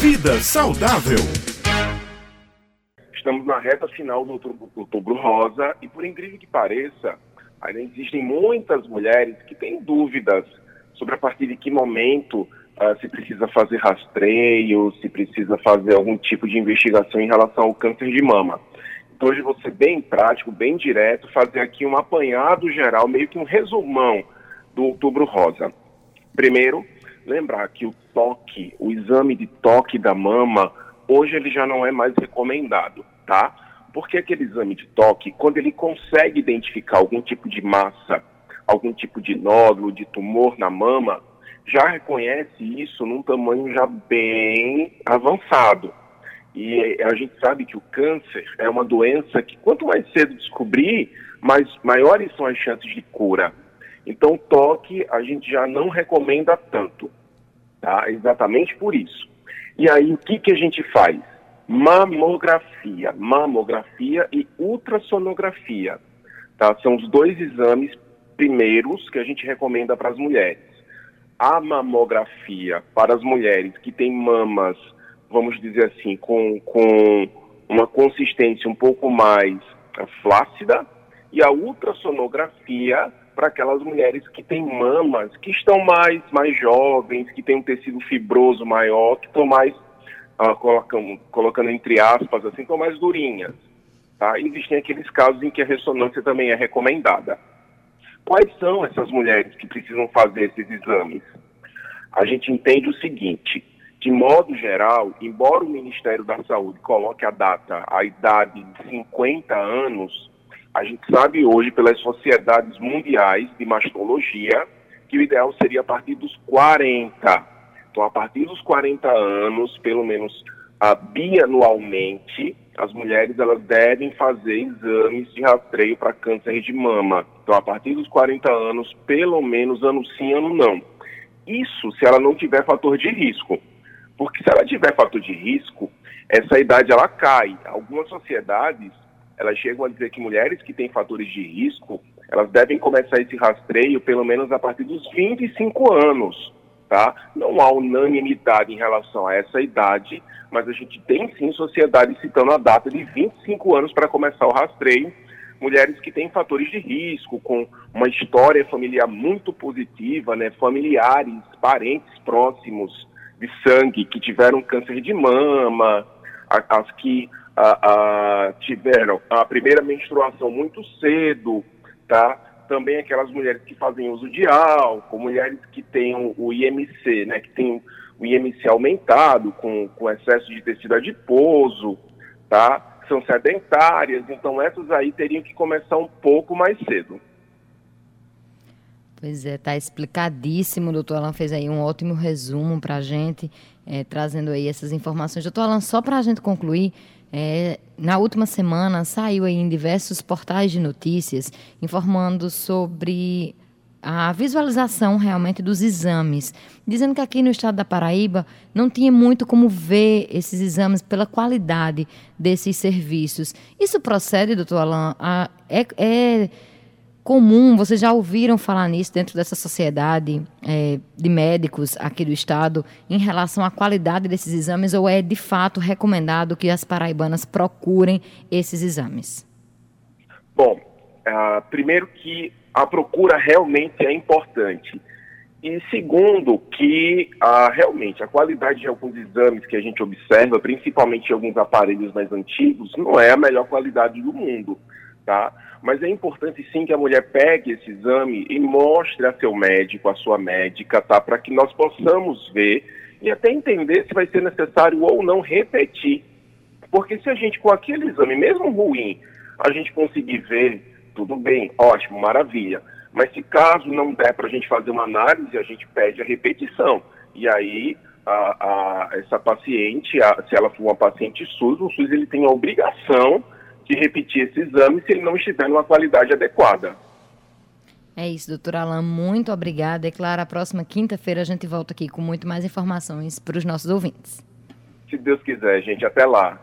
Vida saudável. Estamos na reta final do outubro, Rosa e, por incrível que pareça, ainda existem muitas mulheres que têm dúvidas sobre a partir de que momento uh, se precisa fazer rastreio, se precisa fazer algum tipo de investigação em relação ao câncer de mama. Então, hoje vou ser bem prático, bem direto, fazer aqui um apanhado geral, meio que um resumão do Outubro Rosa. Primeiro, lembrar que o toque, o exame de toque da mama, hoje ele já não é mais recomendado, tá? Porque aquele exame de toque, quando ele consegue identificar algum tipo de massa, algum tipo de nódulo, de tumor na mama, já reconhece isso num tamanho já bem avançado. E a gente sabe que o câncer é uma doença que quanto mais cedo descobrir, mais maiores são as chances de cura. Então, toque a gente já não recomenda tanto, tá? Exatamente por isso. E aí, o que, que a gente faz? Mamografia, mamografia e ultrassonografia, tá? São os dois exames primeiros que a gente recomenda para as mulheres. A mamografia para as mulheres que têm mamas, vamos dizer assim, com, com uma consistência um pouco mais flácida, e a ultrassonografia para aquelas mulheres que têm mamas, que estão mais, mais jovens, que têm um tecido fibroso maior, que estão mais, uh, colocando, colocando entre aspas, assim, estão mais durinhas. Tá? Existem aqueles casos em que a ressonância também é recomendada. Quais são essas mulheres que precisam fazer esses exames? A gente entende o seguinte, de modo geral, embora o Ministério da Saúde coloque a data, a idade de 50 anos, a gente sabe hoje, pelas sociedades mundiais de mastologia, que o ideal seria a partir dos 40. Então, a partir dos 40 anos, pelo menos uh, bianualmente, as mulheres elas devem fazer exames de rastreio para câncer de mama. Então, a partir dos 40 anos, pelo menos ano sim, ano não. Isso se ela não tiver fator de risco. Porque se ela tiver fator de risco, essa idade ela cai. Algumas sociedades elas chegam a dizer que mulheres que têm fatores de risco, elas devem começar esse rastreio pelo menos a partir dos 25 anos, tá? Não há unanimidade em relação a essa idade, mas a gente tem sim sociedade citando a data de 25 anos para começar o rastreio. Mulheres que têm fatores de risco, com uma história familiar muito positiva, né? Familiares, parentes próximos de sangue que tiveram câncer de mama, as que a, a, tiveram a primeira menstruação muito cedo, tá? Também aquelas mulheres que fazem uso de álcool, mulheres que têm o IMC, né? Que tem o IMC aumentado com, com excesso de tecido adiposo, tá? São sedentárias, então essas aí teriam que começar um pouco mais cedo. Pois é, tá explicadíssimo. Doutor Alan fez aí um ótimo resumo para a gente, é, trazendo aí essas informações. Doutor Alan, só para a gente concluir, é, na última semana saiu em diversos portais de notícias informando sobre a visualização realmente dos exames, dizendo que aqui no estado da Paraíba não tinha muito como ver esses exames pela qualidade desses serviços. Isso procede, doutor Alain? é, é comum, vocês já ouviram falar nisso dentro dessa sociedade é, de médicos aqui do estado em relação à qualidade desses exames ou é de fato recomendado que as paraibanas procurem esses exames? Bom, uh, primeiro que a procura realmente é importante. E segundo, que uh, realmente a qualidade de alguns exames que a gente observa, principalmente alguns aparelhos mais antigos, não é a melhor qualidade do mundo tá? Mas é importante sim que a mulher pegue esse exame e mostre a seu médico, a sua médica, tá? Para que nós possamos ver e até entender se vai ser necessário ou não repetir. Porque se a gente, com aquele exame, mesmo ruim, a gente conseguir ver, tudo bem, ótimo, maravilha. Mas se caso não der para a gente fazer uma análise, a gente pede a repetição. E aí, a, a, essa paciente, a, se ela for uma paciente SUS, o SUS ele tem a obrigação de repetir esse exame se ele não estiver numa qualidade adequada. É isso, doutora Alain. Muito obrigada. É claro, a próxima quinta-feira a gente volta aqui com muito mais informações para os nossos ouvintes. Se Deus quiser, gente. Até lá.